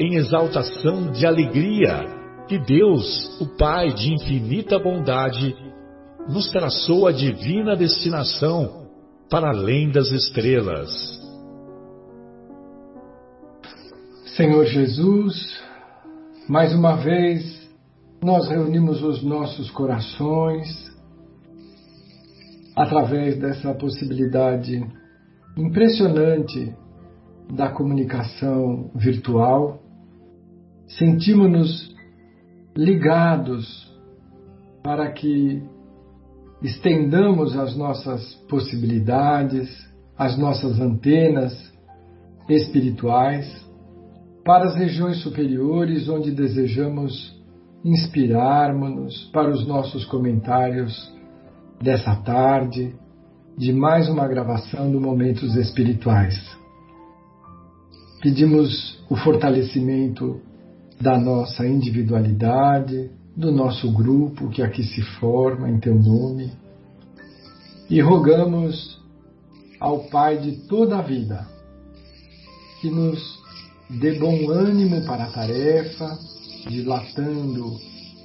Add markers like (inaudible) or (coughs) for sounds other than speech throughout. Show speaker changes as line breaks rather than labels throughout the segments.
em exaltação de alegria que Deus, o Pai de infinita bondade, nos traçou a divina destinação para além das estrelas.
Senhor Jesus, mais uma vez nós reunimos os nossos corações através dessa possibilidade impressionante da comunicação virtual sentimos-nos ligados para que estendamos as nossas possibilidades, as nossas antenas espirituais para as regiões superiores onde desejamos inspirarmos-nos para os nossos comentários dessa tarde de mais uma gravação do Momentos Espirituais. Pedimos o fortalecimento da nossa individualidade, do nosso grupo que aqui se forma em teu nome. E rogamos ao Pai de toda a vida que nos dê bom ânimo para a tarefa, dilatando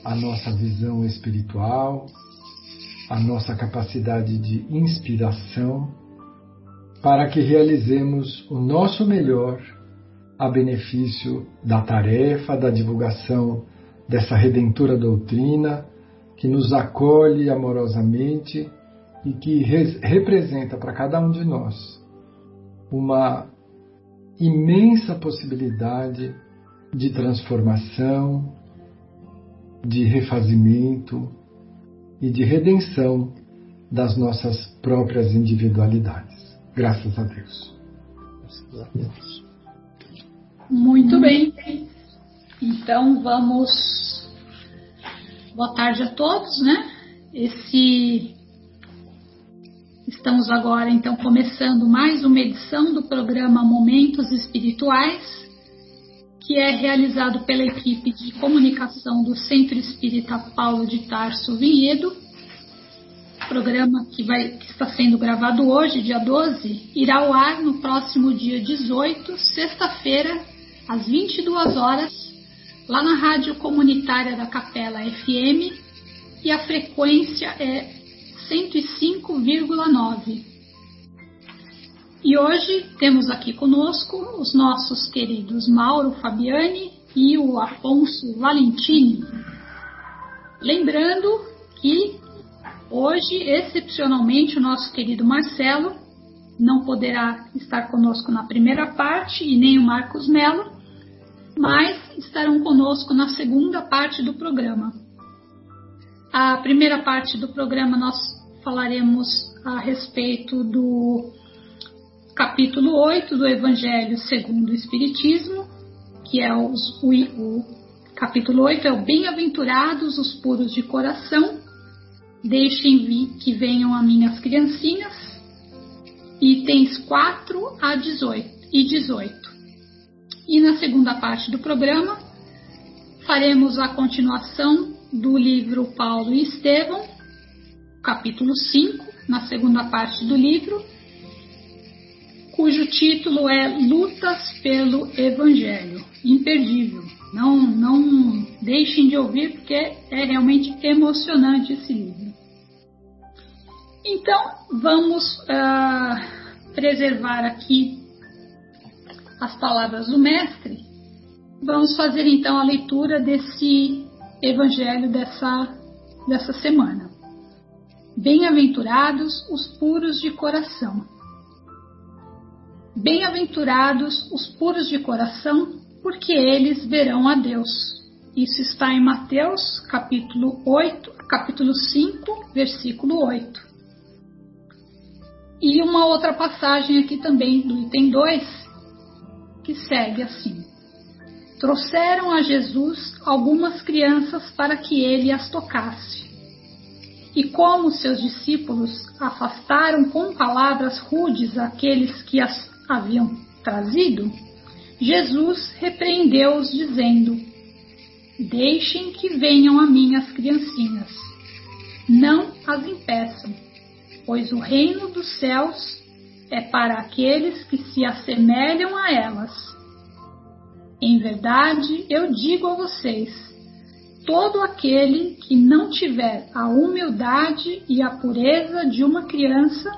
a nossa visão espiritual, a nossa capacidade de inspiração, para que realizemos o nosso melhor a benefício da tarefa da divulgação dessa redentora doutrina que nos acolhe amorosamente e que representa para cada um de nós uma imensa possibilidade de transformação, de refazimento e de redenção das nossas próprias individualidades. Graças a Deus. Graças a Deus.
Muito bem. Então vamos. Boa tarde a todos, né? Esse. Estamos agora então começando mais uma edição do programa Momentos Espirituais, que é realizado pela equipe de comunicação do Centro Espírita Paulo de Tarso Vinhedo. Programa que, vai, que está sendo gravado hoje, dia 12, irá ao ar no próximo dia 18, sexta-feira, às 22 horas, lá na rádio comunitária da Capela FM, e a frequência é 105,9. E hoje temos aqui conosco os nossos queridos Mauro Fabiani e o Afonso Valentini. Lembrando que hoje, excepcionalmente, o nosso querido Marcelo não poderá estar conosco na primeira parte e nem o Marcos Melo, mas estarão conosco na segunda parte do programa. A primeira parte do programa nós falaremos a respeito do capítulo 8 do Evangelho segundo o Espiritismo, que é os, o, o capítulo 8 é o Bem-aventurados os puros de coração, deixem que venham a minhas criancinhas, itens 4 a 18 e 18. E na segunda parte do programa, faremos a continuação do livro Paulo e Estevão, capítulo 5, na segunda parte do livro, cujo título é Lutas pelo Evangelho. Imperdível. Não, não deixem de ouvir, porque é realmente emocionante esse livro. Então, vamos uh, preservar aqui as palavras do Mestre, vamos fazer então a leitura desse evangelho dessa, dessa semana. Bem-aventurados os puros de coração. Bem-aventurados os puros de coração, porque eles verão a Deus. Isso está em Mateus, capítulo 8, capítulo 5, versículo 8. E uma outra passagem aqui também do item 2, que segue assim: Trouxeram a Jesus algumas crianças para que ele as tocasse. E como seus discípulos afastaram com palavras rudes aqueles que as haviam trazido, Jesus repreendeu-os, dizendo: Deixem que venham a mim as criancinhas, não as impeçam, pois o reino dos céus é para aqueles que se assemelham a elas. Em verdade, eu digo a vocês: todo aquele que não tiver a humildade e a pureza de uma criança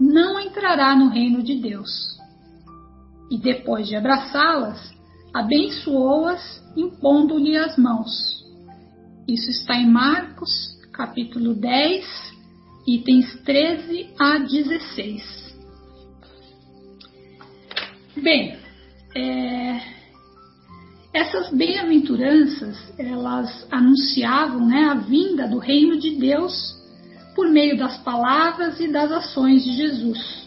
não entrará no reino de Deus e depois de abraçá-las, abençoou-as impondo-lhe as mãos. Isso está em Marcos, capítulo 10, itens 13 a 16. Bem, é, essas bem-aventuranças, elas anunciavam né, a vinda do reino de Deus por meio das palavras e das ações de Jesus.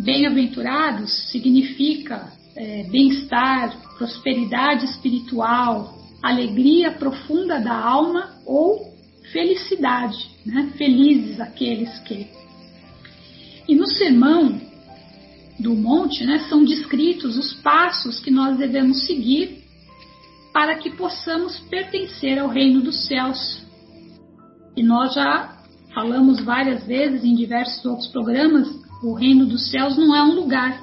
Bem-aventurados significa é, bem-estar, prosperidade espiritual, alegria profunda da alma ou felicidade, né? felizes aqueles que. E no sermão do monte né, são descritos os passos que nós devemos seguir para que possamos pertencer ao reino dos céus. E nós já falamos várias vezes em diversos outros programas o reino dos céus não é um lugar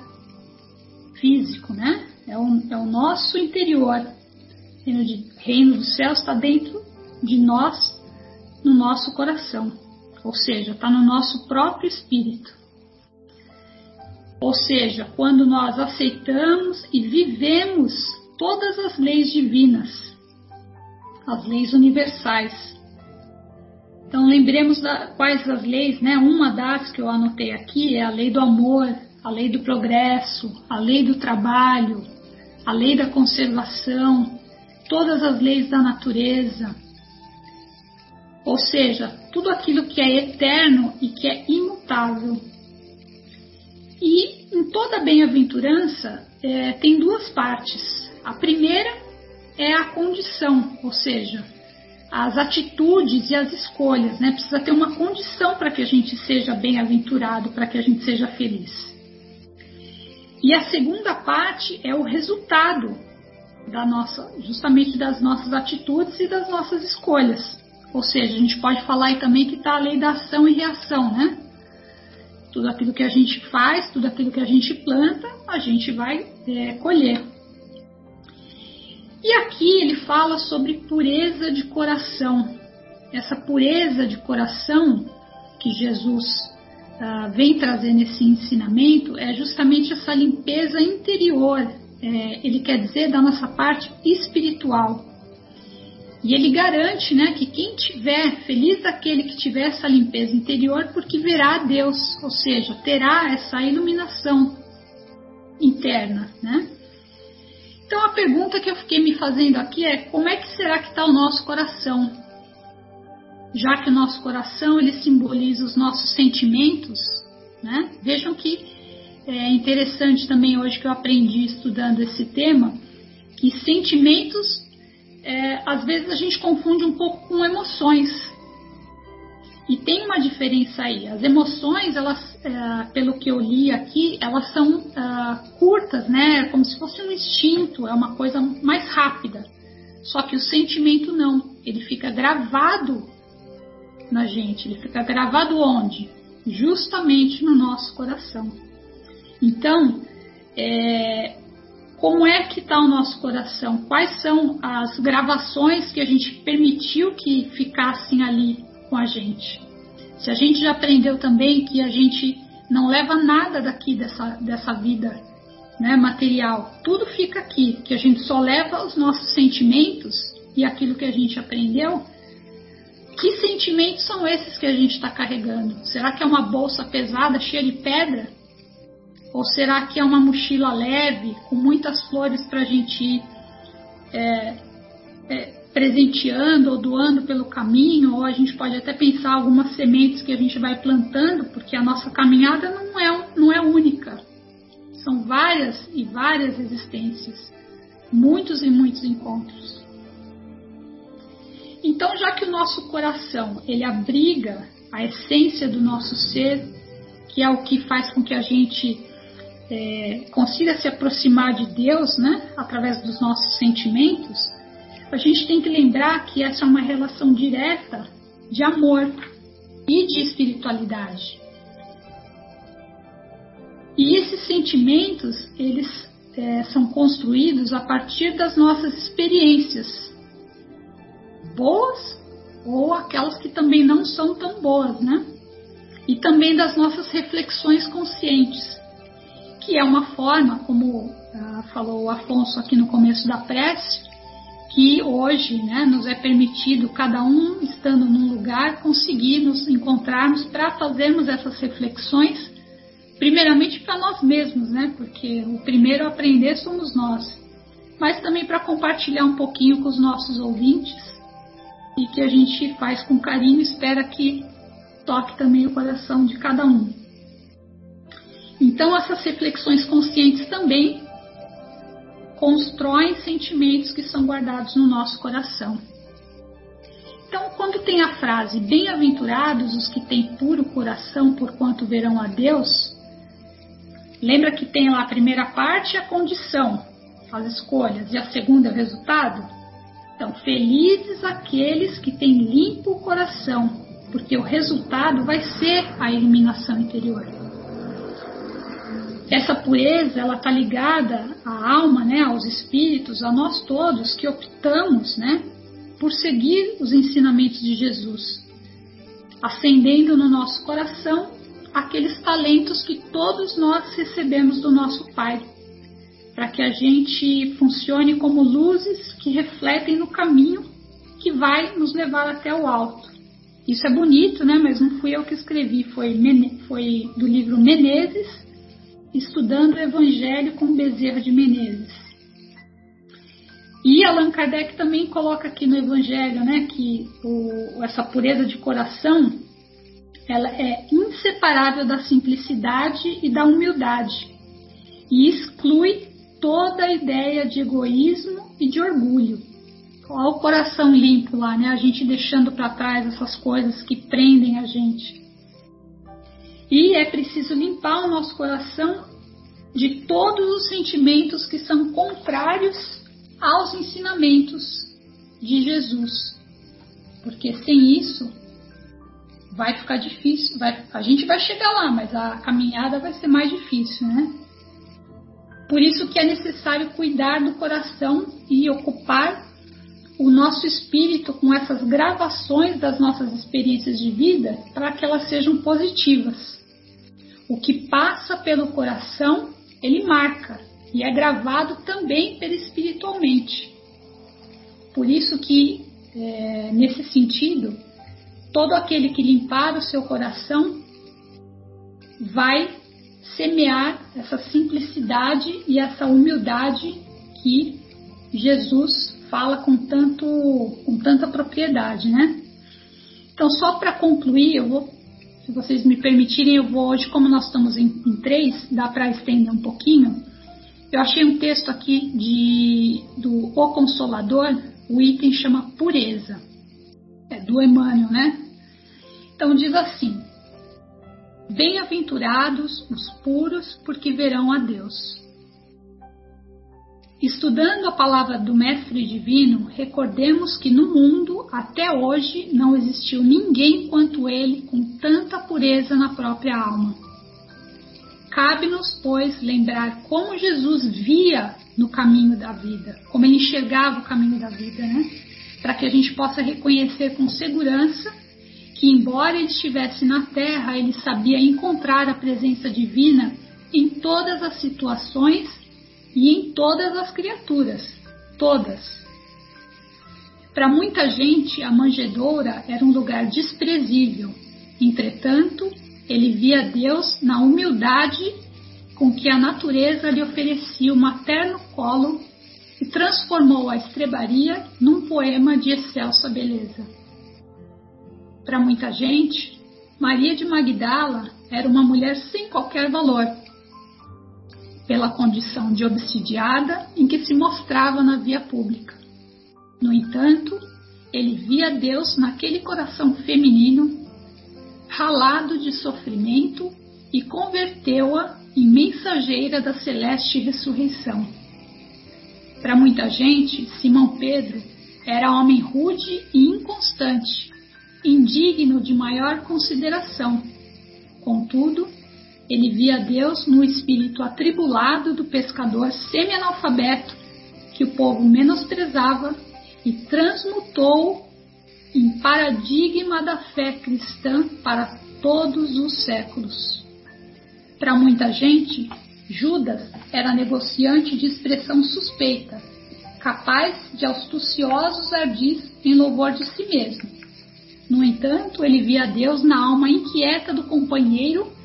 físico, né? É, um, é o nosso interior. O reino, de, reino dos céus está dentro de nós, no nosso coração. Ou seja, está no nosso próprio espírito. Ou seja, quando nós aceitamos e vivemos todas as leis divinas, as leis universais, então lembremos da, quais as leis, né? Uma das que eu anotei aqui é a lei do amor, a lei do progresso, a lei do trabalho, a lei da conservação, todas as leis da natureza. Ou seja, tudo aquilo que é eterno e que é imutável. E em toda bem-aventurança é, tem duas partes. A primeira é a condição, ou seja, as atitudes e as escolhas, né? Precisa ter uma condição para que a gente seja bem-aventurado, para que a gente seja feliz. E a segunda parte é o resultado da nossa, justamente das nossas atitudes e das nossas escolhas. Ou seja, a gente pode falar aí também que está a lei da ação e reação, né? Tudo aquilo que a gente faz, tudo aquilo que a gente planta, a gente vai é, colher. E aqui ele fala sobre pureza de coração. Essa pureza de coração que Jesus uh, vem trazer nesse ensinamento é justamente essa limpeza interior, é, ele quer dizer da nossa parte espiritual. E ele garante né, que quem tiver, feliz daquele que tiver essa limpeza interior, porque verá a Deus, ou seja, terá essa iluminação interna. Né? Então a pergunta que eu fiquei me fazendo aqui é como é que será que está o nosso coração? Já que o nosso coração ele simboliza os nossos sentimentos, né? Vejam que é interessante também hoje que eu aprendi estudando esse tema, que sentimentos é, às vezes a gente confunde um pouco com emoções. E tem uma diferença aí. As emoções, elas, é, pelo que eu li aqui, elas são é, curtas, né? Como se fosse um instinto, é uma coisa mais rápida. Só que o sentimento não. Ele fica gravado na gente. Ele fica gravado onde? Justamente no nosso coração. Então, é, como é que está o nosso coração? Quais são as gravações que a gente permitiu que ficassem ali com a gente. Se a gente já aprendeu também que a gente não leva nada daqui dessa, dessa vida né, material, tudo fica aqui, que a gente só leva os nossos sentimentos e aquilo que a gente aprendeu, que sentimentos são esses que a gente está carregando? Será que é uma bolsa pesada, cheia de pedra? Ou será que é uma mochila leve, com muitas flores para a gente ir é, é, presenteando ou doando pelo caminho? Ou a gente pode até pensar algumas sementes que a gente vai plantando, porque a nossa caminhada não é, não é única. São várias e várias existências, muitos e muitos encontros. Então, já que o nosso coração ele abriga a essência do nosso ser, que é o que faz com que a gente é, consiga se aproximar de Deus, né, através dos nossos sentimentos, a gente tem que lembrar que essa é uma relação direta de amor e de espiritualidade. E esses sentimentos, eles é, são construídos a partir das nossas experiências, boas ou aquelas que também não são tão boas, né? E também das nossas reflexões conscientes que é uma forma, como ah, falou o Afonso aqui no começo da prece, que hoje né, nos é permitido, cada um estando num lugar, conseguir nos encontrarmos para fazermos essas reflexões, primeiramente para nós mesmos, né, porque o primeiro a aprender somos nós, mas também para compartilhar um pouquinho com os nossos ouvintes e que a gente faz com carinho, espera que toque também o coração de cada um. Então, essas reflexões conscientes também constroem sentimentos que são guardados no nosso coração. Então, quando tem a frase Bem-aventurados os que têm puro coração, porquanto verão a Deus, lembra que tem lá a primeira parte a condição, as escolhas, e a segunda o resultado? Então, felizes aqueles que têm limpo o coração, porque o resultado vai ser a eliminação interior essa pureza ela está ligada à alma, né, aos espíritos, a nós todos que optamos, né, por seguir os ensinamentos de Jesus, acendendo no nosso coração aqueles talentos que todos nós recebemos do nosso Pai, para que a gente funcione como luzes que refletem no caminho que vai nos levar até o alto. Isso é bonito, né? Mas não fui eu que escrevi, foi, foi do livro Menezes, estudando o Evangelho com Bezerra de Menezes. E Allan Kardec também coloca aqui no Evangelho né, que o, essa pureza de coração ela é inseparável da simplicidade e da humildade e exclui toda a ideia de egoísmo e de orgulho. Olha o coração limpo lá, né? A gente deixando para trás essas coisas que prendem a gente. E é preciso limpar o nosso coração de todos os sentimentos que são contrários aos ensinamentos de Jesus. Porque sem isso vai ficar difícil, vai, a gente vai chegar lá, mas a caminhada vai ser mais difícil, né? Por isso que é necessário cuidar do coração e ocupar o nosso espírito com essas gravações das nossas experiências de vida para que elas sejam positivas. O que passa pelo coração, ele marca e é gravado também perispiritualmente. Por isso que, é, nesse sentido, todo aquele que limpar o seu coração vai semear essa simplicidade e essa humildade que Jesus fala com, tanto, com tanta propriedade, né? Então, só para concluir, eu vou se vocês me permitirem, eu vou hoje, como nós estamos em, em três, dá para estender um pouquinho. Eu achei um texto aqui de, do O Consolador, o item chama Pureza, é do Emmanuel, né? Então diz assim: Bem-aventurados os puros, porque verão a Deus. Estudando a palavra do Mestre Divino, recordemos que no mundo, até hoje, não existiu ninguém quanto ele com tanta pureza na própria alma. Cabe-nos, pois, lembrar como Jesus via no caminho da vida, como ele enxergava o caminho da vida, né? Para que a gente possa reconhecer com segurança que, embora ele estivesse na terra, ele sabia encontrar a presença divina em todas as situações e em todas as criaturas, todas. Para muita gente, a manjedoura era um lugar desprezível. Entretanto, ele via Deus na humildade com que a natureza lhe oferecia o materno colo e transformou a estrebaria num poema de excelsa beleza. Para muita gente, Maria de Magdala era uma mulher sem qualquer valor, pela condição de obsidiada em que se mostrava na via pública. No entanto, ele via Deus naquele coração feminino, ralado de sofrimento, e converteu-a em mensageira da celeste ressurreição. Para muita gente, Simão Pedro era homem rude e inconstante, indigno de maior consideração. Contudo, ele via Deus no espírito atribulado do pescador semi-analfabeto que o povo menosprezava e transmutou em paradigma da fé cristã para todos os séculos. Para muita gente, Judas era negociante de expressão suspeita, capaz de astuciosos ardis em louvor de si mesmo. No entanto, ele via Deus na alma inquieta do companheiro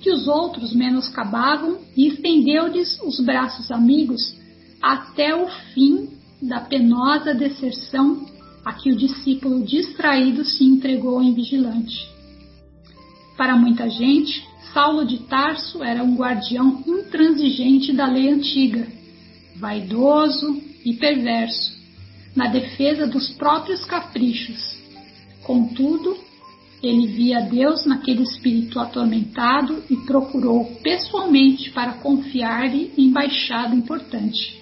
que os outros menoscabavam e estendeu-lhes os braços amigos até o fim da penosa deserção a que o discípulo distraído se entregou em vigilante. Para muita gente, Saulo de Tarso era um guardião intransigente da lei antiga, vaidoso e perverso, na defesa dos próprios caprichos. Contudo, ele via Deus naquele espírito atormentado e procurou pessoalmente para confiar-lhe embaixada importante.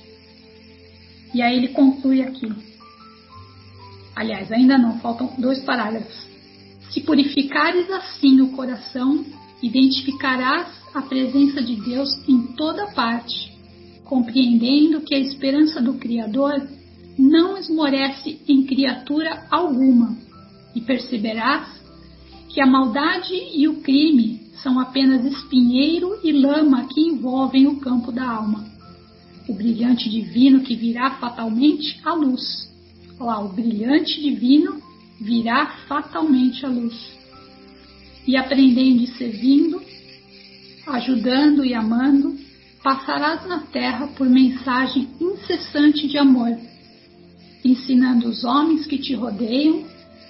E aí ele conclui aqui. Aliás, ainda não, faltam dois parágrafos. Se purificares assim o coração, identificarás a presença de Deus em toda parte, compreendendo que a esperança do Criador não esmorece em criatura alguma, e perceberás que a maldade e o crime são apenas espinheiro e lama que envolvem o campo da alma o brilhante divino que virá fatalmente à luz. Lá, o brilhante divino virá fatalmente à luz. E aprendendo e servindo, ajudando e amando, passarás na terra por mensagem incessante de amor, ensinando os homens que te rodeiam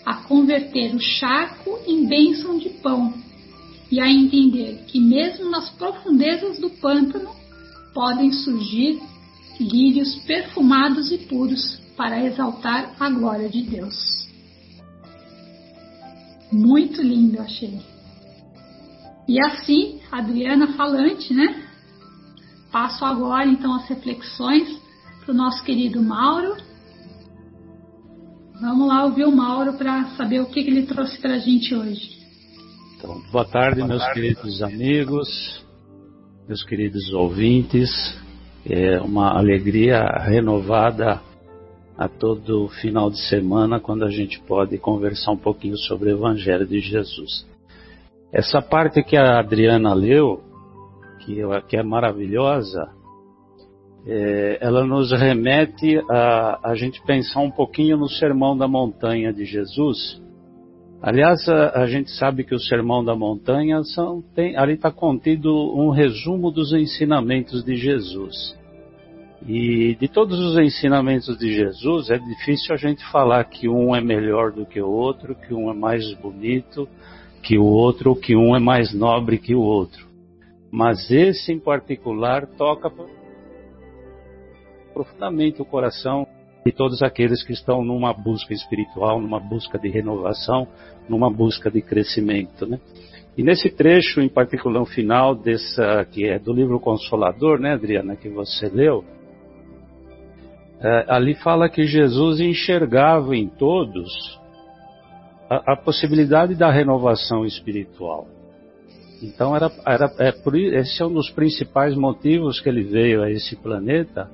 a converter o charco em bênção de pão e a entender que mesmo nas profundezas do pântano podem surgir lírios perfumados e puros para exaltar a glória de Deus. Muito lindo, achei. E assim, Adriana falante, né? Passo agora então as reflexões para o nosso querido Mauro. Vamos lá ouvir o Mauro para saber o que, que ele trouxe para a gente hoje.
Então, boa tarde, boa meus tarde. queridos amigos, meus queridos ouvintes. É uma alegria renovada a todo final de semana quando a gente pode conversar um pouquinho sobre o Evangelho de Jesus. Essa parte que a Adriana leu, que, que é maravilhosa, é, ela nos remete a, a gente pensar um pouquinho no Sermão da Montanha de Jesus, Aliás, a, a, gente sabe que o Sermão da Montanha são, tem, ali está contido um resumo dos ensinamentos de Jesus. E de todos os ensinamentos de Jesus, é difícil a gente falar que um é melhor do que o outro, que um é mais bonito que o outro, que um é mais nobre que o outro. Mas esse em particular toca profundamente o coração de todos aqueles que estão numa busca espiritual, numa busca de renovação, numa busca de crescimento, né? E nesse trecho, em particular, no final dessa que é do livro Consolador, né, Adriana, que você leu, é, ali fala que Jesus enxergava em todos a, a possibilidade da renovação espiritual. Então era, era é esse é um dos principais motivos que ele veio a esse planeta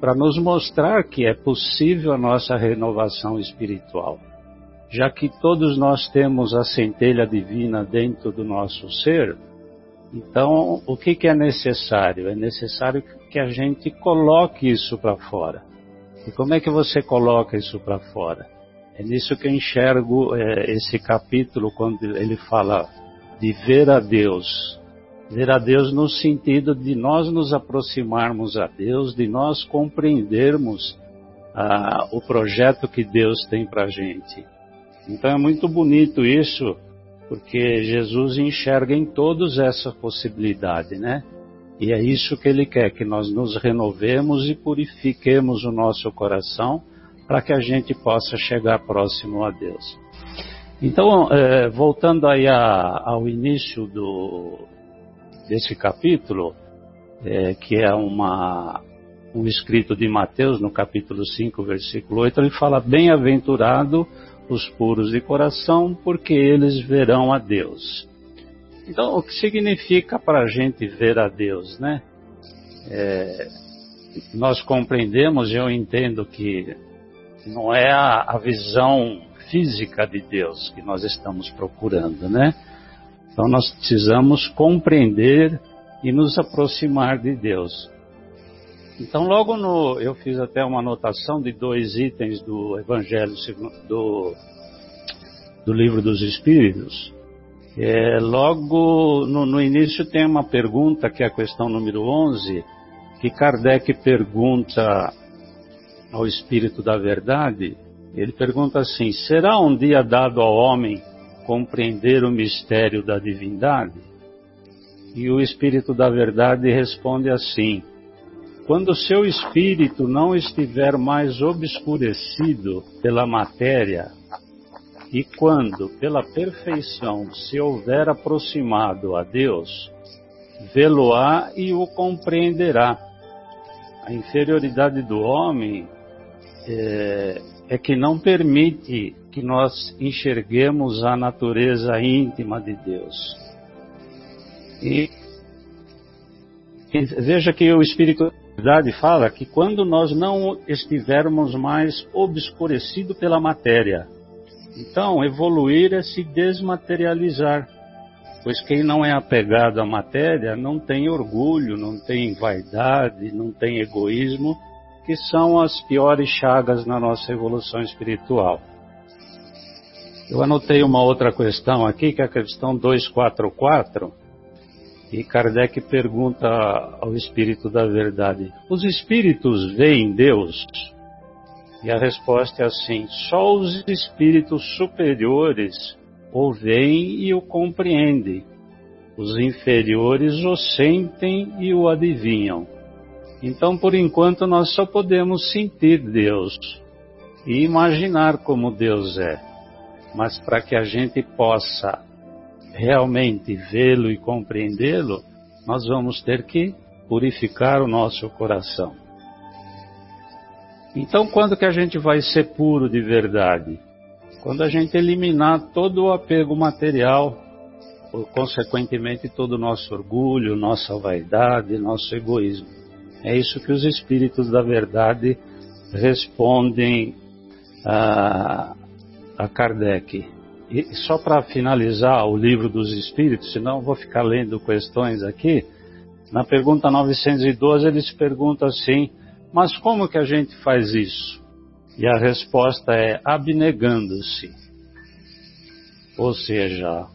para nos mostrar que é possível a nossa renovação espiritual. Já que todos nós temos a centelha divina dentro do nosso ser, então o que, que é necessário? É necessário que a gente coloque isso para fora. E como é que você coloca isso para fora? É nisso que eu enxergo é, esse capítulo, quando ele fala de ver a Deus. Ver a Deus no sentido de nós nos aproximarmos a Deus, de nós compreendermos ah, o projeto que Deus tem para a gente. Então é muito bonito isso, porque Jesus enxerga em todos essa possibilidade, né? E é isso que ele quer, que nós nos renovemos e purifiquemos o nosso coração para que a gente possa chegar próximo a Deus. Então, é, voltando aí a, ao início do, desse capítulo, é, que é uma, um escrito de Mateus, no capítulo 5, versículo 8, ele fala: Bem-aventurado os puros de coração, porque eles verão a Deus. Então, o que significa para a gente ver a Deus, né? É, nós compreendemos, eu entendo que não é a, a visão física de Deus que nós estamos procurando, né? Então nós precisamos compreender e nos aproximar de Deus. Então logo no, eu fiz até uma anotação de dois itens do Evangelho do, do livro dos Espíritos. É, logo no, no início tem uma pergunta que é a questão número 11, que Kardec pergunta ao Espírito da Verdade, ele pergunta assim: será um dia dado ao homem compreender o mistério da divindade? E o Espírito da Verdade responde assim: quando seu espírito não estiver mais obscurecido pela matéria, e quando, pela perfeição, se houver aproximado a Deus, vê-lo-á e o compreenderá. A inferioridade do homem é, é que não permite que nós enxerguemos a natureza íntima de Deus. E, e veja que o Espírito da verdade fala que quando nós não estivermos mais obscurecido pela matéria, então evoluir é se desmaterializar. Pois quem não é apegado à matéria não tem orgulho, não tem vaidade, não tem egoísmo, que são as piores chagas na nossa evolução espiritual. Eu anotei uma outra questão aqui, que é a questão 244, e Kardec pergunta ao Espírito da Verdade: Os espíritos veem Deus? E a resposta é assim: só os espíritos superiores o veem e o compreendem. Os inferiores o sentem e o adivinham. Então, por enquanto, nós só podemos sentir Deus e imaginar como Deus é. Mas para que a gente possa realmente vê-lo e compreendê-lo, nós vamos ter que purificar o nosso coração. Então, quando que a gente vai ser puro de verdade? Quando a gente eliminar todo o apego material, consequentemente todo o nosso orgulho, nossa vaidade, nosso egoísmo. É isso que os espíritos da verdade respondem a, a Kardec. E só para finalizar o livro dos espíritos, senão vou ficar lendo questões aqui, na pergunta 912 eles perguntam assim: mas como que a gente faz isso? E a resposta é abnegando-se. Ou seja,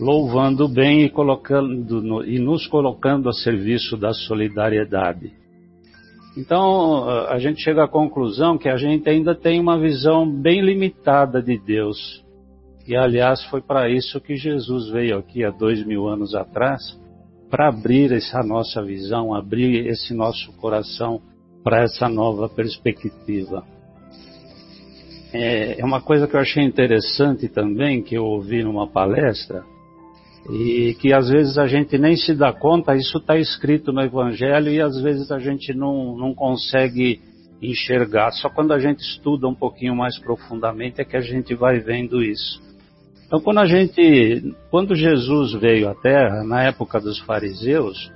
louvando bem e, colocando e nos colocando a serviço da solidariedade. Então a gente chega à conclusão que a gente ainda tem uma visão bem limitada de Deus. E aliás foi para isso que Jesus veio aqui há dois mil anos atrás, para abrir essa nossa visão, abrir esse nosso coração para essa nova perspectiva. É, é uma coisa que eu achei interessante também, que eu ouvi numa palestra, e que às vezes a gente nem se dá conta, isso está escrito no Evangelho e às vezes a gente não, não consegue enxergar. Só quando a gente estuda um pouquinho mais profundamente é que a gente vai vendo isso. Então, quando a gente, quando Jesus veio à Terra, na época dos fariseus,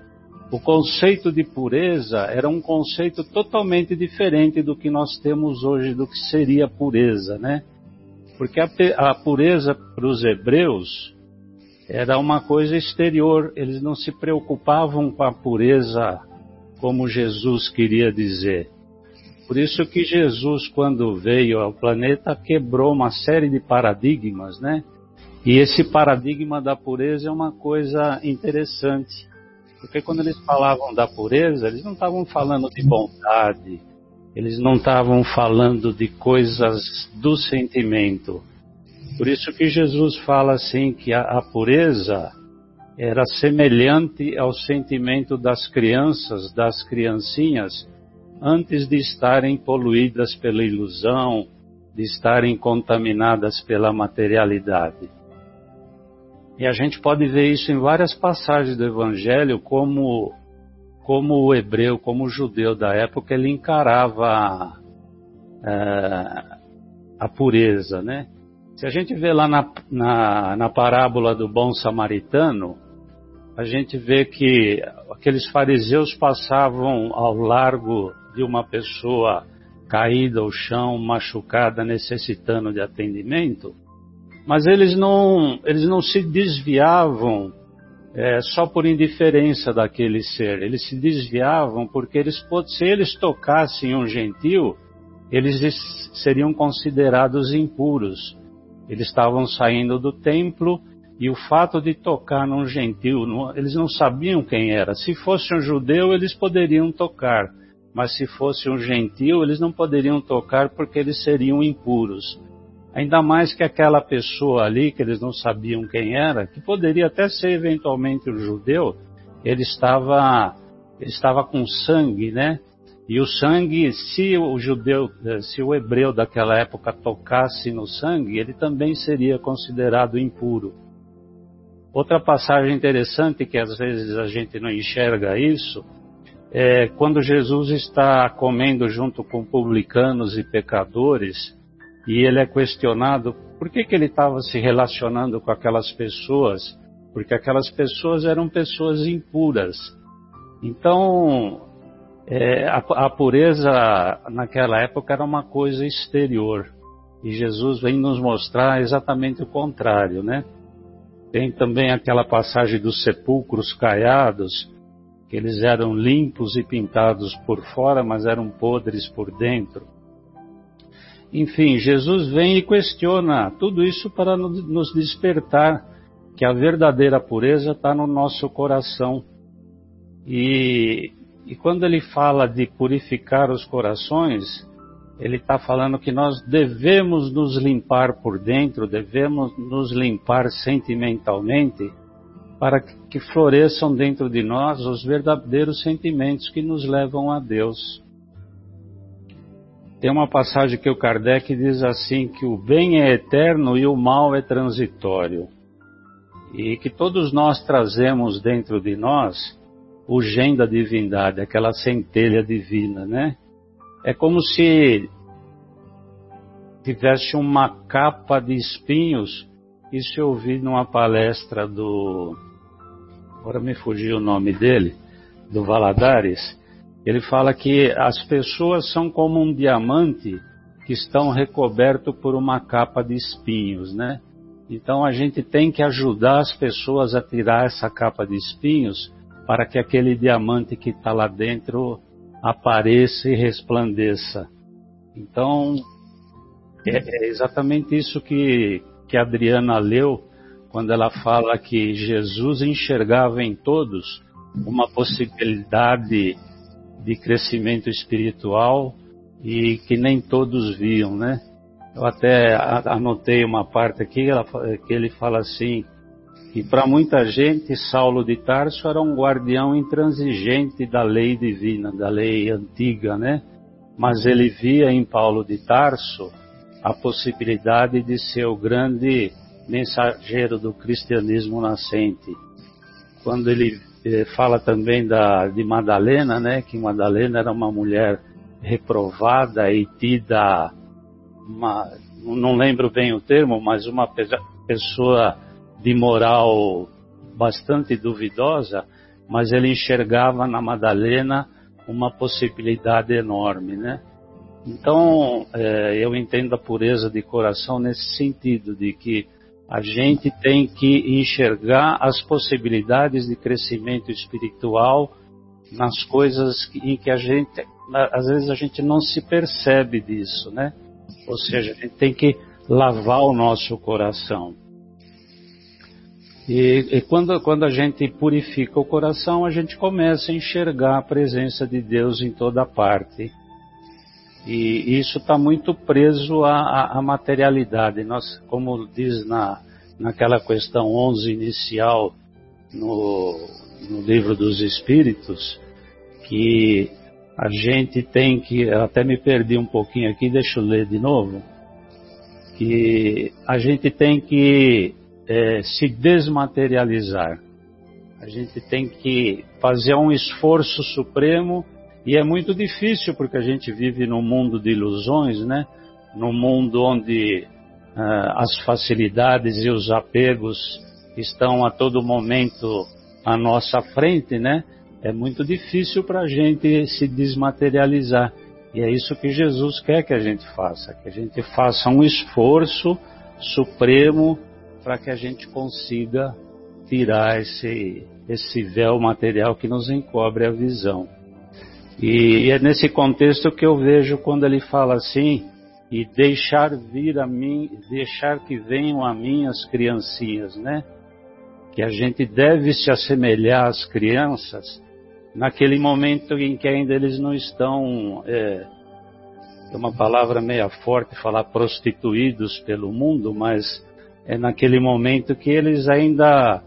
o conceito de pureza era um conceito totalmente diferente do que nós temos hoje, do que seria pureza, né? Porque a, a pureza para os hebreus era uma coisa exterior, eles não se preocupavam com a pureza como Jesus queria dizer. Por isso que Jesus, quando veio ao planeta, quebrou uma série de paradigmas, né? E esse paradigma da pureza é uma coisa interessante. Porque quando eles falavam da pureza, eles não estavam falando de bondade, eles não estavam falando de coisas do sentimento. Por isso que Jesus fala assim que a, a pureza era semelhante ao sentimento das crianças, das criancinhas, antes de estarem poluídas pela ilusão, de estarem contaminadas pela materialidade. E a gente pode ver isso em várias passagens do Evangelho, como, como o hebreu, como o judeu da época, ele encarava é, a pureza, né? Se a gente vê lá na, na, na parábola do bom samaritano, a gente vê que aqueles fariseus passavam ao largo de uma pessoa caída ao chão, machucada, necessitando de atendimento, mas eles não, eles não se desviavam é, só por indiferença daquele ser, eles se desviavam porque eles, se eles tocassem um gentil, eles seriam considerados impuros. Eles estavam saindo do templo e o fato de tocar num gentil, eles não sabiam quem era. Se fosse um judeu, eles poderiam tocar, mas se fosse um gentil, eles não poderiam tocar porque eles seriam impuros. Ainda mais que aquela pessoa ali, que eles não sabiam quem era, que poderia até ser eventualmente um judeu, ele estava, ele estava com sangue, né? E o sangue, se o judeu, se o hebreu daquela época tocasse no sangue, ele também seria considerado impuro. Outra passagem interessante que às vezes a gente não enxerga isso é quando Jesus está comendo junto com publicanos e pecadores e ele é questionado por que, que ele estava se relacionando com aquelas pessoas, porque aquelas pessoas eram pessoas impuras. Então, é, a, a pureza naquela época era uma coisa exterior. E Jesus vem nos mostrar exatamente o contrário, né? Tem também aquela passagem dos sepulcros caiados, que eles eram limpos e pintados por fora, mas eram podres por dentro. Enfim, Jesus vem e questiona tudo isso para nos despertar que a verdadeira pureza está no nosso coração. E, e quando ele fala de purificar os corações, ele está falando que nós devemos nos limpar por dentro, devemos nos limpar sentimentalmente, para que floresçam dentro de nós os verdadeiros sentimentos que nos levam a Deus. Tem uma passagem que o Kardec diz assim: que o bem é eterno e o mal é transitório. E que todos nós trazemos dentro de nós o gen da divindade, aquela centelha divina, né? É como se tivesse uma capa de espinhos. Isso eu ouvi numa palestra do. Agora me fugiu o nome dele, do Valadares ele fala que as pessoas são como um diamante que estão recoberto por uma capa de espinhos, né? Então a gente tem que ajudar as pessoas a tirar essa capa de espinhos para que aquele diamante que está lá dentro apareça e resplandeça. Então é, é exatamente isso que, que a Adriana leu quando ela fala que Jesus enxergava em todos uma possibilidade de crescimento espiritual e que nem todos viam, né? Eu até anotei uma parte aqui que ele fala assim que para muita gente Saulo de Tarso era um guardião intransigente da lei divina, da lei antiga, né? Mas ele via em Paulo de Tarso a possibilidade de ser o grande mensageiro do cristianismo nascente. Quando ele fala também da, de Madalena, né, que Madalena era uma mulher reprovada e tida, uma, não lembro bem o termo, mas uma pessoa de moral bastante duvidosa, mas ele enxergava na Madalena uma possibilidade enorme, né? Então, é, eu entendo a pureza de coração nesse sentido, de que a gente tem que enxergar as possibilidades de crescimento espiritual nas coisas em que a gente às vezes a gente não se percebe disso, né? Ou seja, a gente tem que lavar o nosso coração. E, e, quando, quando a gente purifica o coração, a gente começa a enxergar a presença de Deus em toda parte. E isso está muito preso à, à, materialidade. Nós, como diz na, naquela questão 11 inicial no, no livro dos Espíritos, que a gente tem que, eu até me perdi um pouquinho aqui, deixa eu ler de novo, que a gente tem que é, se desmaterializar. A gente tem que fazer um esforço supremo e é muito difícil porque a gente vive num mundo de ilusões, né? Num mundo onde uh, as facilidades e os apegos estão a todo momento à nossa frente, né? É muito difícil para a gente se desmaterializar. E é isso que Jesus quer que a gente faça, que a gente faça um esforço supremo para que a gente consiga tirar esse, esse véu material que nos encobre a visão. E, é nesse contexto que eu vejo quando ele fala assim, e deixar vir a mim, deixar que venham a mim as criancinhas, né? Que a gente deve se assemelhar às crianças naquele momento em que ainda eles não estão, é, é uma palavra meia forte falar prostituídos pelo mundo, mas é naquele momento que eles ainda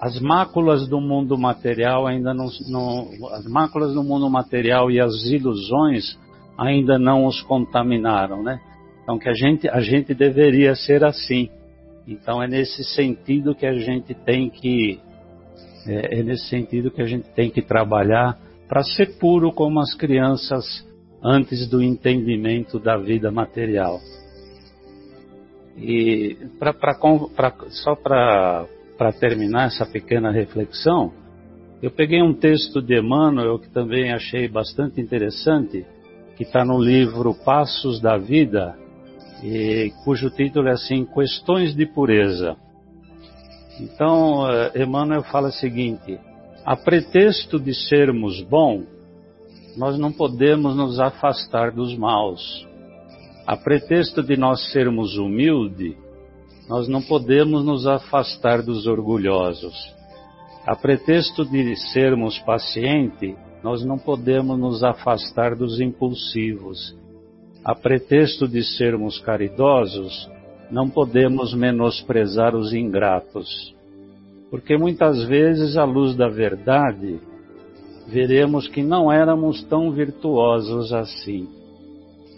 as máculas do mundo material ainda não, não, as máculas do mundo material e as ilusões ainda não os contaminaram, né? Então que a gente a gente deveria ser assim. Então é nesse sentido que a gente tem que é, é nesse sentido que a gente tem que trabalhar para ser puro como as crianças antes do entendimento da vida material. E pra, pra, pra, só para terminar essa pequena reflexão, eu peguei um texto de Emmanuel que também achei bastante interessante, que está no livro Passos da Vida, e, cujo título é assim: Questões de Pureza. Então, eh, Emmanuel fala o seguinte: a pretexto de sermos bons, nós não podemos nos afastar dos maus. A pretexto de nós sermos humildes, nós não podemos nos afastar dos orgulhosos. A pretexto de sermos pacientes, nós não podemos nos afastar dos impulsivos. A pretexto de sermos caridosos, não podemos menosprezar os ingratos. Porque muitas vezes, à luz da verdade, veremos que não éramos tão virtuosos assim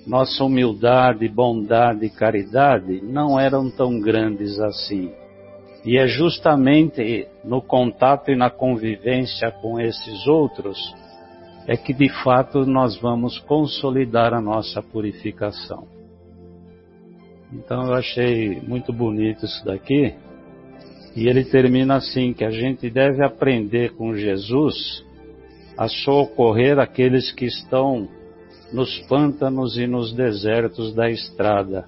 nossa humildade, bondade e caridade não eram tão grandes assim. E é justamente no contato e na convivência com esses outros é que de fato nós vamos consolidar a nossa purificação. Então eu achei muito bonito isso daqui. E ele termina assim: que a gente deve aprender com Jesus a socorrer aqueles que estão nos pântanos e nos desertos da estrada,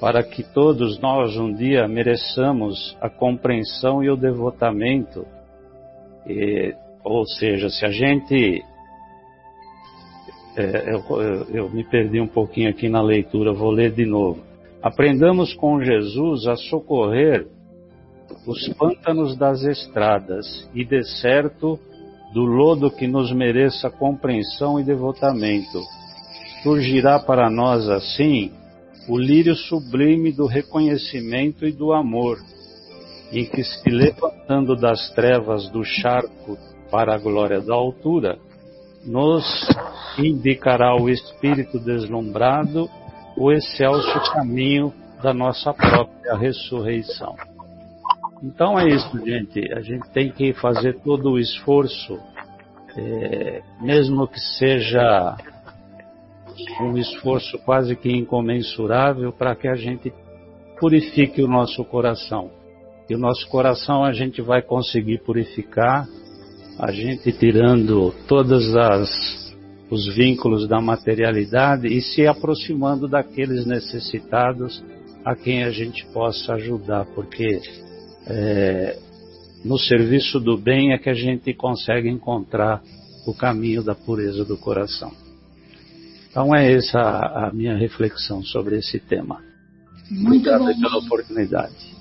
para que todos nós um dia mereçamos a compreensão e o devotamento. E, ou seja, se a gente. É, eu, eu, eu me perdi um pouquinho aqui na leitura, vou ler de novo. Aprendamos com Jesus a socorrer os pântanos das estradas e de certo do lodo que nos mereça compreensão e devotamento. Surgirá para nós assim o lírio sublime do reconhecimento e do amor, em que se levantando das trevas do charco para a glória da altura, nos indicará o espírito deslumbrado o excelso caminho da nossa própria ressurreição. Então é isso, gente. A gente tem que fazer todo o esforço, é, mesmo que seja um esforço quase que incomensurável, para que a gente purifique o nosso coração. E o nosso coração a gente vai conseguir purificar, a gente tirando todas as os vínculos da materialidade e se aproximando daqueles necessitados a quem a gente possa ajudar, porque é, no serviço do bem é que a gente consegue encontrar o caminho da pureza do coração. Então é essa a minha reflexão sobre esse tema.
Muito
Obrigado
bom.
pela oportunidade.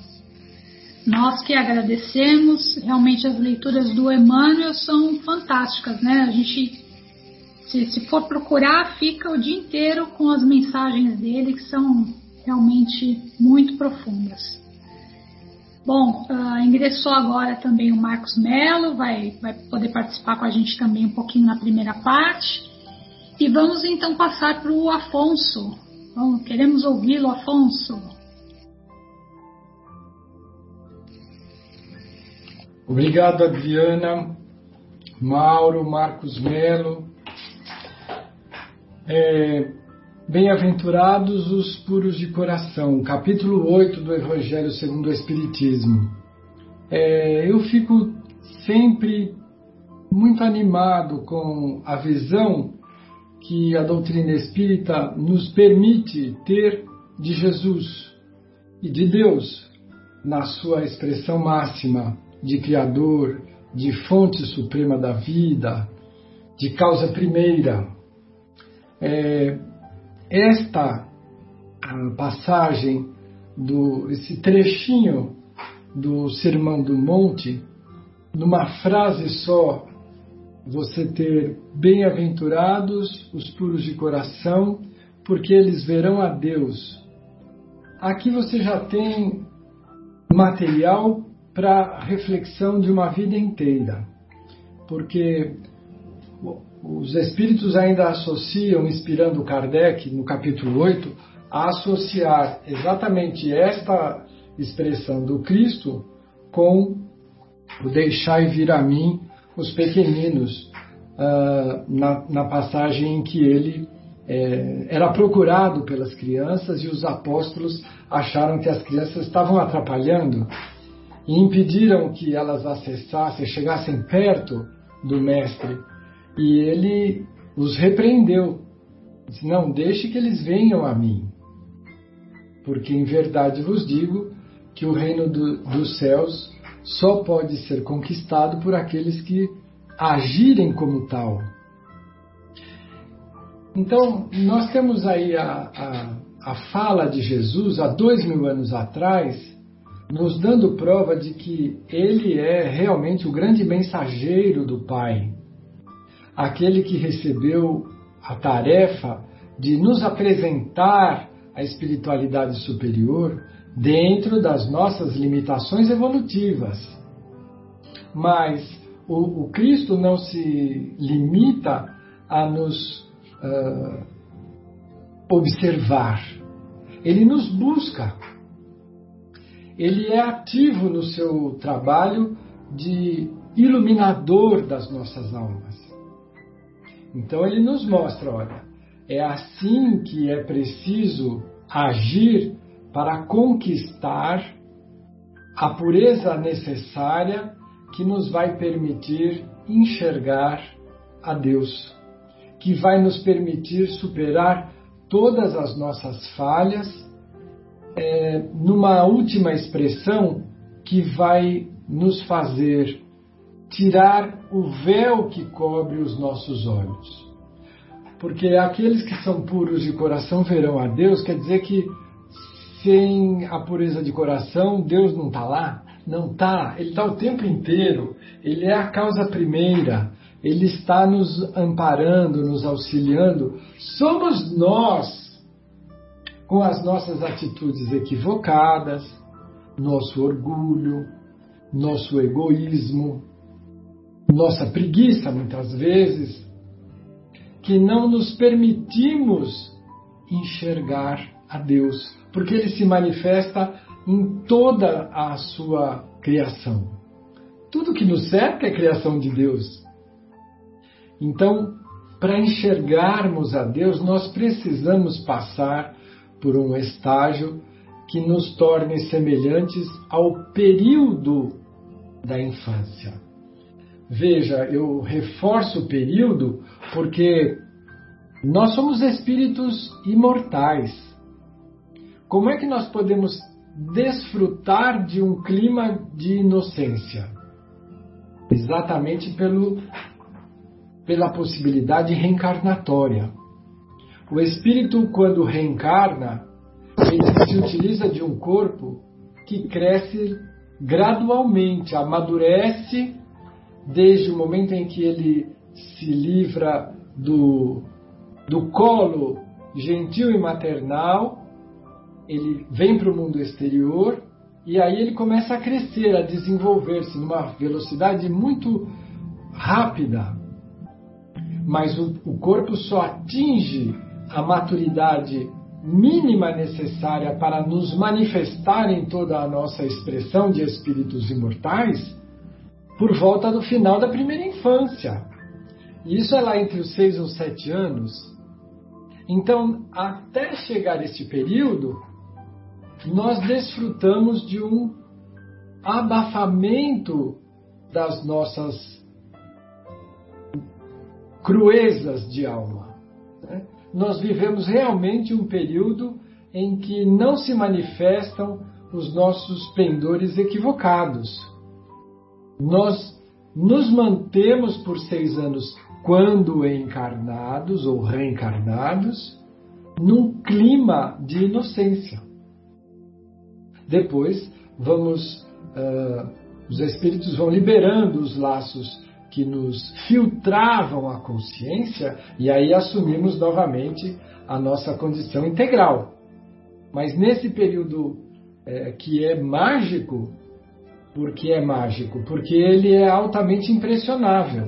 Nós que agradecemos, realmente as leituras do Emmanuel são fantásticas, né? A gente, se, se for procurar, fica o dia inteiro com as mensagens dele, que são realmente muito profundas. Bom, uh, ingressou agora também o Marcos Melo, vai, vai poder participar com a gente também um pouquinho na primeira parte. E vamos então passar para o Afonso. Bom, queremos ouvi-lo, Afonso.
Obrigado, Adriana, Mauro, Marcos Melo. É, Bem-aventurados os puros de coração, capítulo 8 do Evangelho segundo o Espiritismo. É, eu fico sempre muito animado com a visão que a doutrina espírita nos permite ter de Jesus e de Deus na sua expressão máxima de Criador, de fonte suprema da vida, de causa primeira. É, esta passagem, do, esse trechinho do Sermão do Monte, numa frase só, você ter bem-aventurados os puros de coração, porque eles verão a Deus. Aqui você já tem material para reflexão de uma vida inteira, porque os espíritos ainda associam, inspirando Kardec no capítulo 8, a associar exatamente esta expressão do Cristo com o deixai vir a mim os pequeninos, uh, na, na, passagem em que ele é, era procurado pelas crianças e os apóstolos acharam que as crianças estavam atrapalhando e impediram que elas acessassem, chegassem perto do Mestre. E ele os repreendeu. Disse, não, deixe que eles venham a mim. Porque em verdade vos digo que o reino do, dos céus só pode ser conquistado por aqueles que agirem como tal. Então, nós temos aí a, a, a fala de Jesus há dois mil anos atrás, nos dando prova de que ele é realmente o grande mensageiro do Pai aquele que recebeu a tarefa de nos apresentar a espiritualidade superior dentro das nossas limitações evolutivas. Mas o, o Cristo não se limita a nos uh, observar, ele nos busca. Ele é ativo no seu trabalho de iluminador das nossas almas. Então ele nos mostra, olha, é assim que é preciso agir para conquistar a pureza necessária que nos vai permitir enxergar a Deus, que vai nos permitir superar todas as nossas falhas, é, numa última expressão que vai nos fazer tirar o véu que cobre os nossos olhos. Porque aqueles que são puros de coração verão a Deus, quer dizer que sem a pureza de coração, Deus não está lá? Não está, Ele está o tempo inteiro, Ele é a causa primeira, Ele está nos amparando, nos auxiliando. Somos nós, com as nossas atitudes equivocadas, nosso orgulho, nosso egoísmo, nossa preguiça, muitas vezes, que não nos permitimos enxergar a Deus, porque Ele se manifesta em toda a sua criação. Tudo que nos cerca é criação de Deus. Então, para enxergarmos a Deus, nós precisamos passar por um estágio que nos torne semelhantes ao período da infância. Veja, eu reforço o período porque nós somos espíritos imortais. Como é que nós podemos desfrutar de um clima de inocência? Exatamente pelo, pela possibilidade reencarnatória. O espírito, quando reencarna, ele se utiliza de um corpo que cresce gradualmente, amadurece desde o momento em que ele se livra do, do colo gentil e maternal, ele vem para o mundo exterior e aí ele começa a crescer, a desenvolver-se numa velocidade muito rápida. Mas o, o corpo só atinge a maturidade mínima necessária para nos manifestar em toda a nossa expressão de espíritos imortais por volta do final da primeira infância. Isso é lá entre os seis ou sete anos. Então, até chegar este período, nós desfrutamos de um abafamento das nossas cruezas de alma. Né? Nós vivemos realmente um período em que não se manifestam os nossos pendores equivocados. Nós nos mantemos por seis anos, quando encarnados ou reencarnados, num clima de inocência. Depois, vamos, uh, os espíritos vão liberando os laços que nos filtravam a consciência e aí assumimos novamente a nossa condição integral. Mas nesse período é, que é mágico, por que é mágico? Porque ele é altamente impressionável.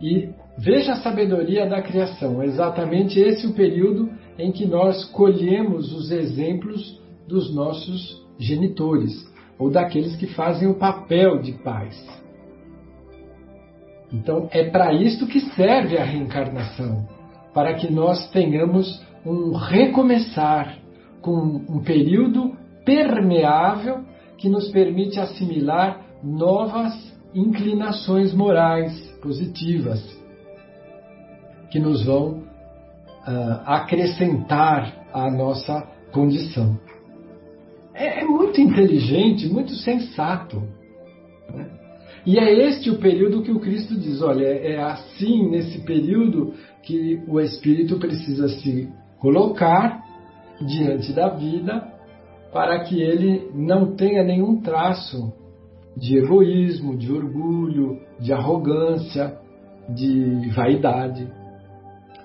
E veja a sabedoria da criação, exatamente esse é o período em que nós colhemos os exemplos dos nossos genitores, ou daqueles que fazem o papel de pais. Então, é para isto que serve a reencarnação para que nós tenhamos um recomeçar com um período permeável que nos permite assimilar novas inclinações morais positivas que nos vão uh, acrescentar à nossa condição é, é muito inteligente, muito sensato. Né? E é este o período que o Cristo diz: olha, é, é assim, nesse período, que o espírito precisa se colocar diante da vida para que ele não tenha nenhum traço de egoísmo, de orgulho, de arrogância, de vaidade.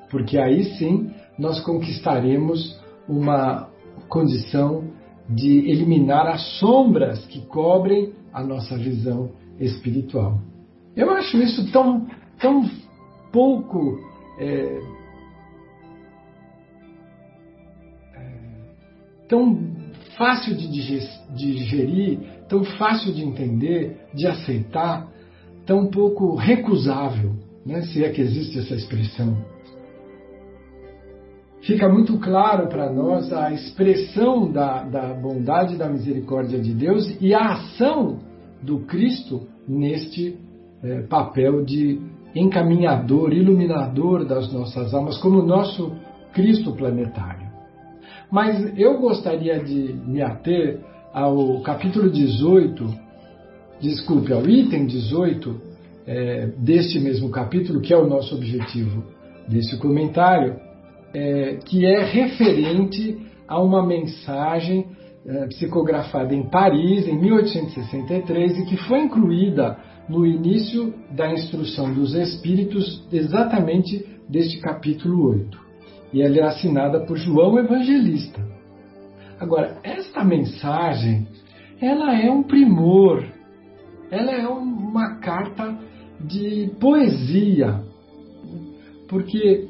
Porque aí sim nós conquistaremos uma condição de eliminar as sombras que cobrem a nossa visão espiritual. Eu acho isso tão, tão pouco é, é, tão fácil de digerir, tão fácil de entender, de aceitar, tão pouco recusável, né, se é que existe essa expressão fica muito claro para nós a expressão da, da bondade e da misericórdia de Deus e a ação do Cristo neste é, papel de encaminhador, iluminador das nossas almas, como nosso Cristo planetário. Mas eu gostaria de me ater ao capítulo 18, desculpe, ao item 18 é, deste mesmo capítulo, que é o nosso objetivo desse comentário, é, que é referente a uma mensagem é, psicografada em Paris em 1863 e que foi incluída no início da instrução dos Espíritos, exatamente deste capítulo 8. E ela é assinada por João Evangelista. Agora, esta mensagem, ela é um primor, ela é uma carta de poesia, porque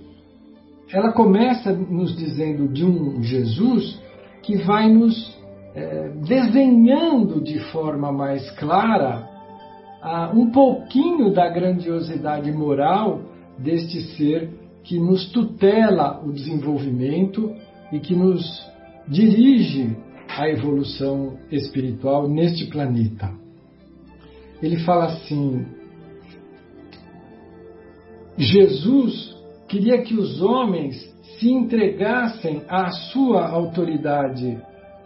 ela começa nos dizendo de um Jesus que vai nos é, desenhando de forma mais clara ah, um pouquinho da grandiosidade moral deste ser que nos tutela o desenvolvimento e que nos dirige à evolução espiritual neste planeta. Ele fala assim: Jesus queria que os homens se entregassem à sua autoridade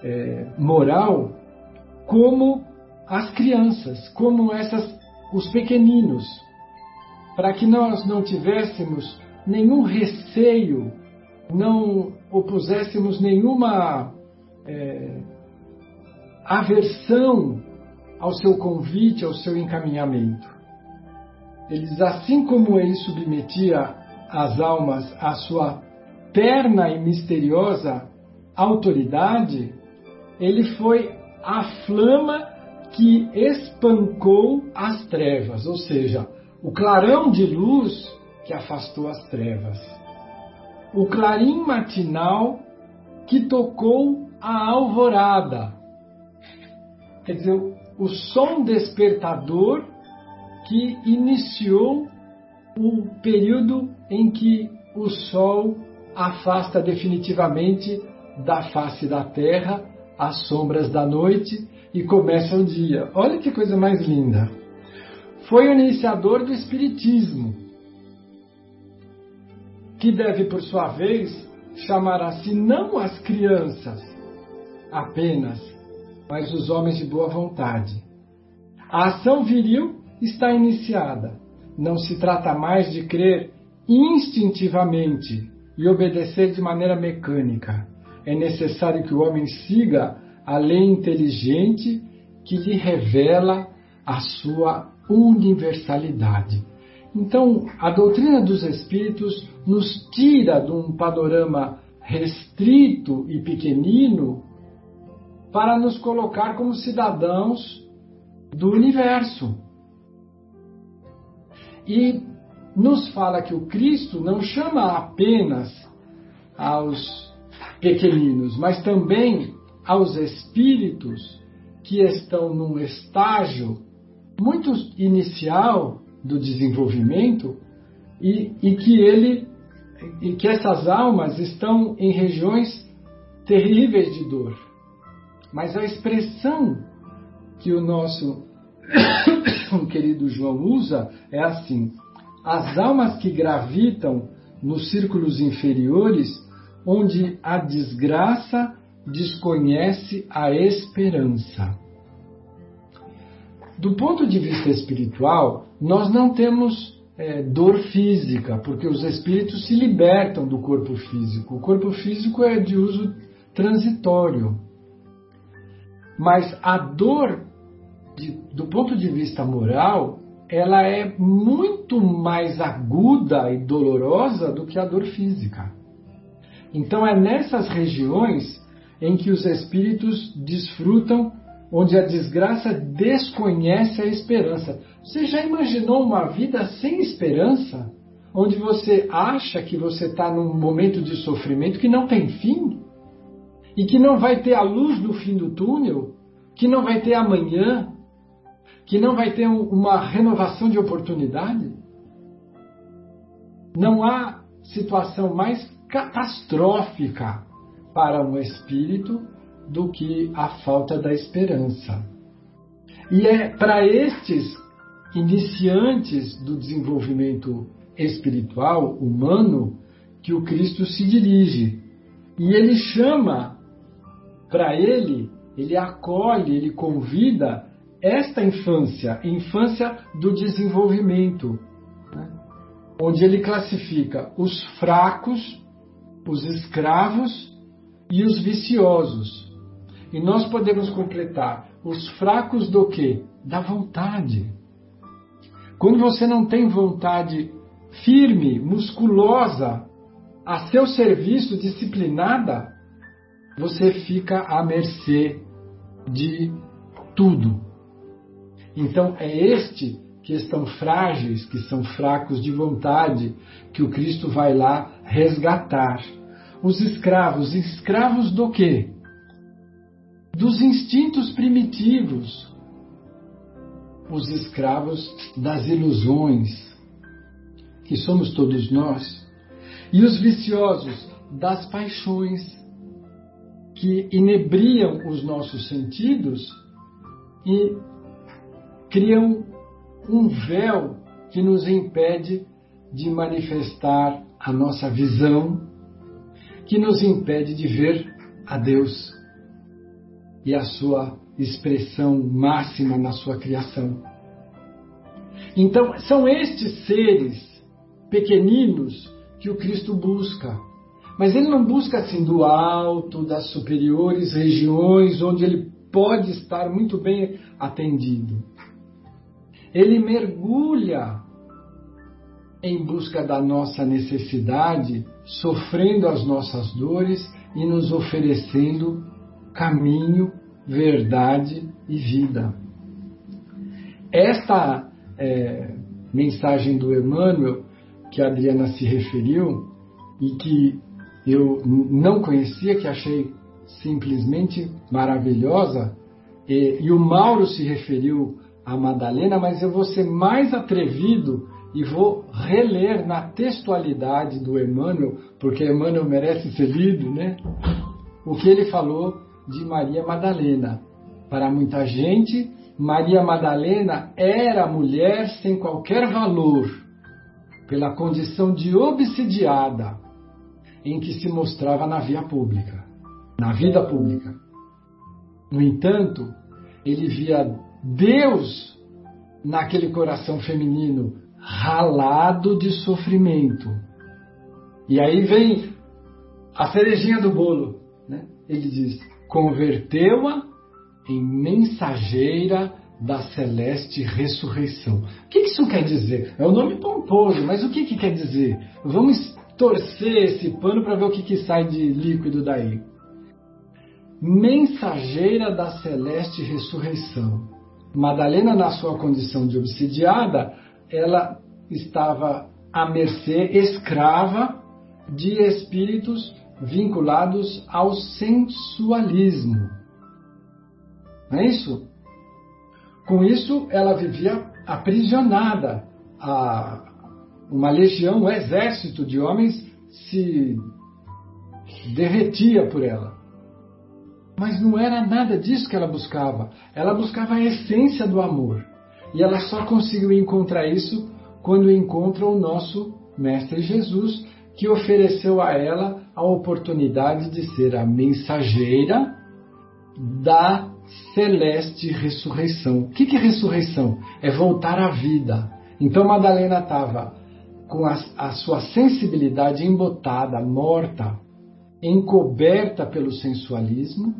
é, moral como as crianças, como essas, os pequeninos, para que nós não tivéssemos nenhum receio não opuséssemos nenhuma é, aversão ao seu convite, ao seu encaminhamento. Eles, assim como ele submetia as almas à sua terna e misteriosa autoridade, ele foi a flama que espancou as trevas, ou seja, o clarão de luz que afastou as trevas. O clarim matinal que tocou a alvorada. Quer dizer, o som despertador que iniciou o período em que o Sol afasta definitivamente da face da Terra as sombras da noite e começa o dia. Olha que coisa mais linda! Foi o iniciador do Espiritismo, que deve, por sua vez, chamar a si não as crianças apenas, mas os homens de boa vontade. A ação viril está iniciada. Não se trata mais de crer instintivamente e obedecer de maneira mecânica. É necessário que o homem siga a lei inteligente que lhe revela a sua universalidade. Então, a doutrina dos espíritos nos tira de um panorama restrito e pequenino para nos colocar como cidadãos do universo. E nos fala que o Cristo não chama apenas aos pequeninos, mas também aos espíritos que estão num estágio muito inicial do desenvolvimento e, e que ele e que essas almas estão em regiões terríveis de dor. Mas a expressão que o nosso (coughs) querido João usa é assim: as almas que gravitam nos círculos inferiores, onde a desgraça desconhece a esperança. Do ponto de vista espiritual, nós não temos é, dor física, porque os espíritos se libertam do corpo físico. O corpo físico é de uso transitório. Mas a dor, de, do ponto de vista moral, ela é muito mais aguda e dolorosa do que a dor física. Então é nessas regiões em que os espíritos desfrutam onde a desgraça desconhece a esperança. Você já imaginou uma vida sem esperança? Onde você acha que você está num momento de sofrimento que não tem fim? E que não vai ter a luz no fim do túnel? Que não vai ter amanhã? Que não vai ter uma renovação de oportunidade? Não há situação mais catastrófica para um espírito do que a falta da esperança. E é para estes iniciantes do desenvolvimento espiritual humano que o Cristo se dirige. E ele chama para ele, ele acolhe, ele convida esta infância, infância do desenvolvimento, né? onde ele classifica os fracos, os escravos e os viciosos. E nós podemos completar os fracos do que? Da vontade. Quando você não tem vontade firme, musculosa, a seu serviço, disciplinada, você fica à mercê de tudo. Então é este que estão frágeis, que são fracos de vontade, que o Cristo vai lá resgatar. Os escravos, escravos do quê? dos instintos primitivos, os escravos das ilusões, que somos todos nós, e os viciosos das paixões, que inebriam os nossos sentidos e criam um véu que nos impede de manifestar a nossa visão, que nos impede de ver a Deus e a sua expressão máxima na sua criação. Então, são estes seres pequeninos que o Cristo busca, Mas ele não busca assim do alto, das superiores regiões, onde ele pode estar muito bem atendido. Ele mergulha em busca da nossa necessidade, sofrendo as nossas dores e nos oferecendo caminho, verdade e vida. Esta é, mensagem do Emmanuel, que a Adriana se referiu e que eu não conhecia, que achei simplesmente maravilhosa, e, e o Mauro se referiu a Madalena, mas eu vou ser mais atrevido e vou reler na textualidade do Emmanuel, porque Emmanuel merece ser lido, né? O que ele falou de Maria Madalena. Para muita gente, Maria Madalena era mulher sem qualquer valor, pela condição de obsidiada em que se mostrava na via pública, na vida pública. No entanto, ele via Deus naquele coração feminino ralado de sofrimento. E aí vem a cerejinha do bolo. Né? Ele diz: converteu-a em mensageira da celeste ressurreição. O que isso quer dizer? É um nome pomposo, mas o que, que quer dizer? Vamos torcer esse pano para ver o que, que sai de líquido daí. Mensageira da celeste ressurreição. Madalena, na sua condição de obsidiada, ela estava à mercê, escrava de espíritos vinculados ao sensualismo. Não é isso? Com isso, ela vivia aprisionada. A, uma legião, um exército de homens se derretia por ela. Mas não era nada disso que ela buscava. Ela buscava a essência do amor. E ela só conseguiu encontrar isso quando encontra o nosso Mestre Jesus, que ofereceu a ela a oportunidade de ser a mensageira da celeste ressurreição. O que é ressurreição? É voltar à vida. Então Madalena estava com a, a, sua sensibilidade embotada, morta, encoberta pelo sensualismo,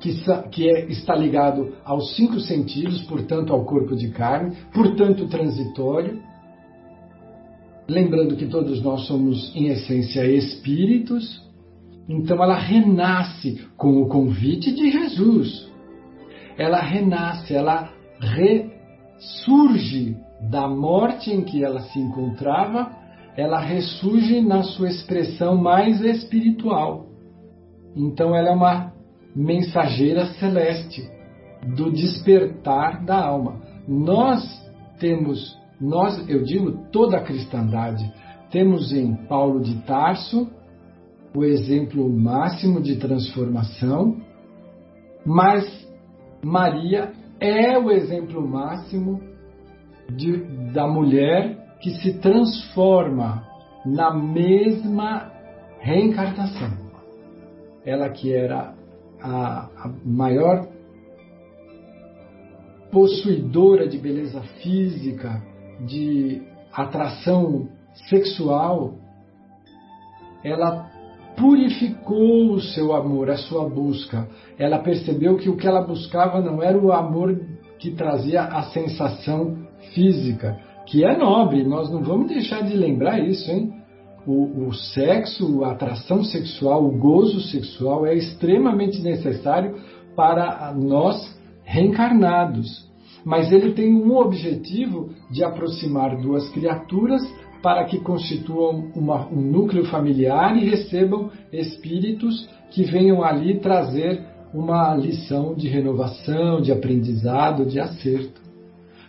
que, que é, está ligado aos cinco sentidos, portanto ao corpo de carne, portanto transitório. Lembrando que todos nós somos, em essência, espíritos. Então ela renasce com o convite de Jesus. Ela renasce, ela ressurge da morte em que ela se encontrava, ela ressurge na sua expressão mais espiritual. Então ela é uma mensageira celeste do despertar da alma. Nós temos, nós, eu digo toda a cristandade, temos em Paulo de Tarso o exemplo máximo de transformação, mas Maria é o exemplo máximo de, da mulher que se transforma na mesma reencarnação. Ela que era a, a maior possuidora de beleza física, de atração sexual, ela purificou o seu amor, a sua busca. Ela percebeu que o que ela buscava não era o amor que trazia a sensação física, que é nobre, nós não vamos deixar de lembrar isso, hein? O, o sexo, a atração sexual, o gozo sexual é extremamente necessário para nós reencarnados. Mas ele tem um objetivo de aproximar duas criaturas para que constituam uma, um núcleo familiar e recebam espíritos que venham ali trazer uma lição de renovação, de aprendizado, de acerto.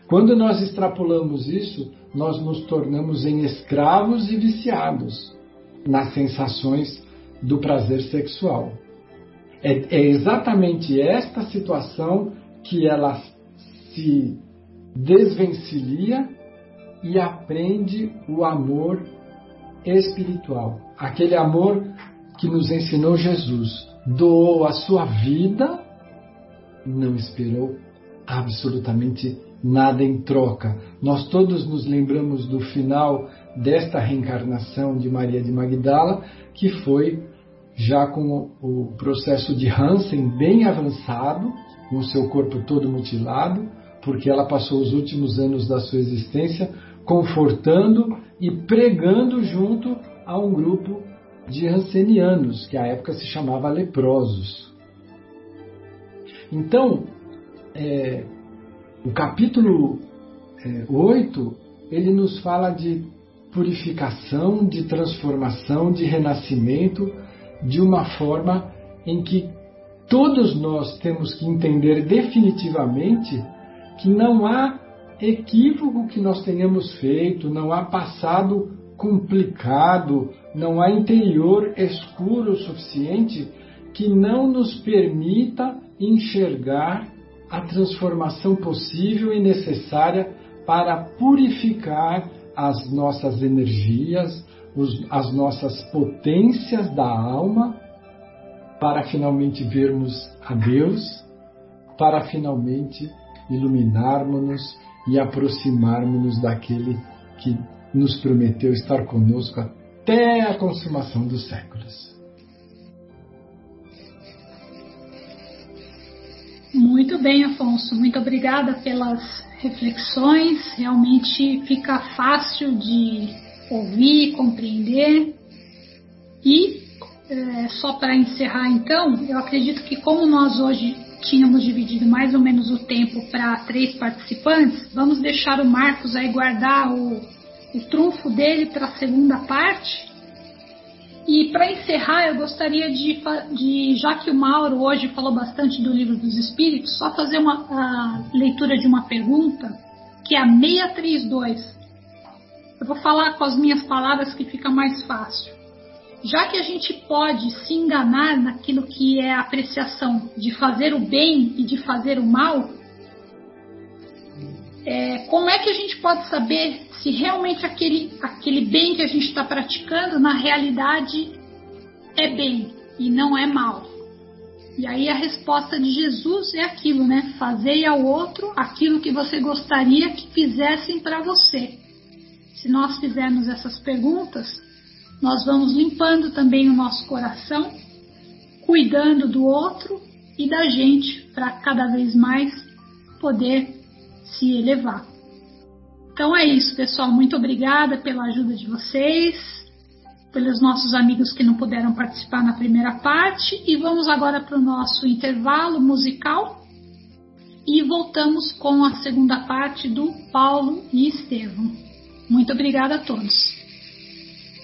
Quando nós extrapolamos isso, nós nos tornamos em escravos e viciados nas sensações do prazer sexual. É, é exatamente esta situação que ela se desvencilha e aprende o amor espiritual, aquele amor que nos ensinou Jesus. Doou a sua vida, não esperou absolutamente nada em troca. Nós todos nos lembramos do final desta reencarnação de Maria de Magdala, que foi já com o processo de Hansen bem avançado, com o seu corpo todo mutilado, porque ela passou os últimos anos da sua existência confortando e pregando junto a um grupo de Hansenianos, que à época se chamava leprosos. Então, é, o capítulo é, 8, ele nos fala de purificação, de transformação, de renascimento, de uma forma em que todos nós temos que entender definitivamente que não há equívoco que nós tenhamos feito, não há passado complicado, não há interior escuro o suficiente que não nos permita enxergar a transformação possível e necessária para purificar as nossas energias, os, as nossas potências da alma, para finalmente vermos a Deus, para finalmente iluminarmos-nos e aproximarmos-nos daquele que nos prometeu estar conosco até a consumação dos séculos.
Muito bem, Afonso. Muito obrigada pelas reflexões. Realmente fica fácil de ouvir, compreender. E é, só para encerrar, então, eu acredito que como nós hoje tínhamos dividido mais ou menos o tempo para três participantes, vamos deixar o Marcos aí guardar o, o trunfo dele para a segunda parte e para encerrar, eu gostaria de, de, já que o Mauro hoje falou bastante do livro dos Espíritos, só fazer uma leitura de uma pergunta, que é a 632. Eu vou falar com as minhas palavras que fica mais fácil. Já que a gente pode se enganar naquilo que é a apreciação de fazer o bem e de fazer o mal, é, como é que a gente pode saber se realmente aquele, aquele bem que a gente está praticando na realidade é bem e não é mal? E aí a resposta de Jesus é aquilo, né? Fazei ao outro aquilo que você gostaria que fizessem para você. Se nós fizermos essas perguntas, nós vamos limpando também o nosso coração, cuidando do outro e da gente para cada vez mais poder se elevar. Então é isso, pessoal. Muito obrigada pela ajuda de vocês, pelos nossos amigos que não puderam participar na primeira parte. E vamos agora para o nosso intervalo musical. E voltamos com a segunda parte do Paulo e Estevão. Muito obrigada a todos.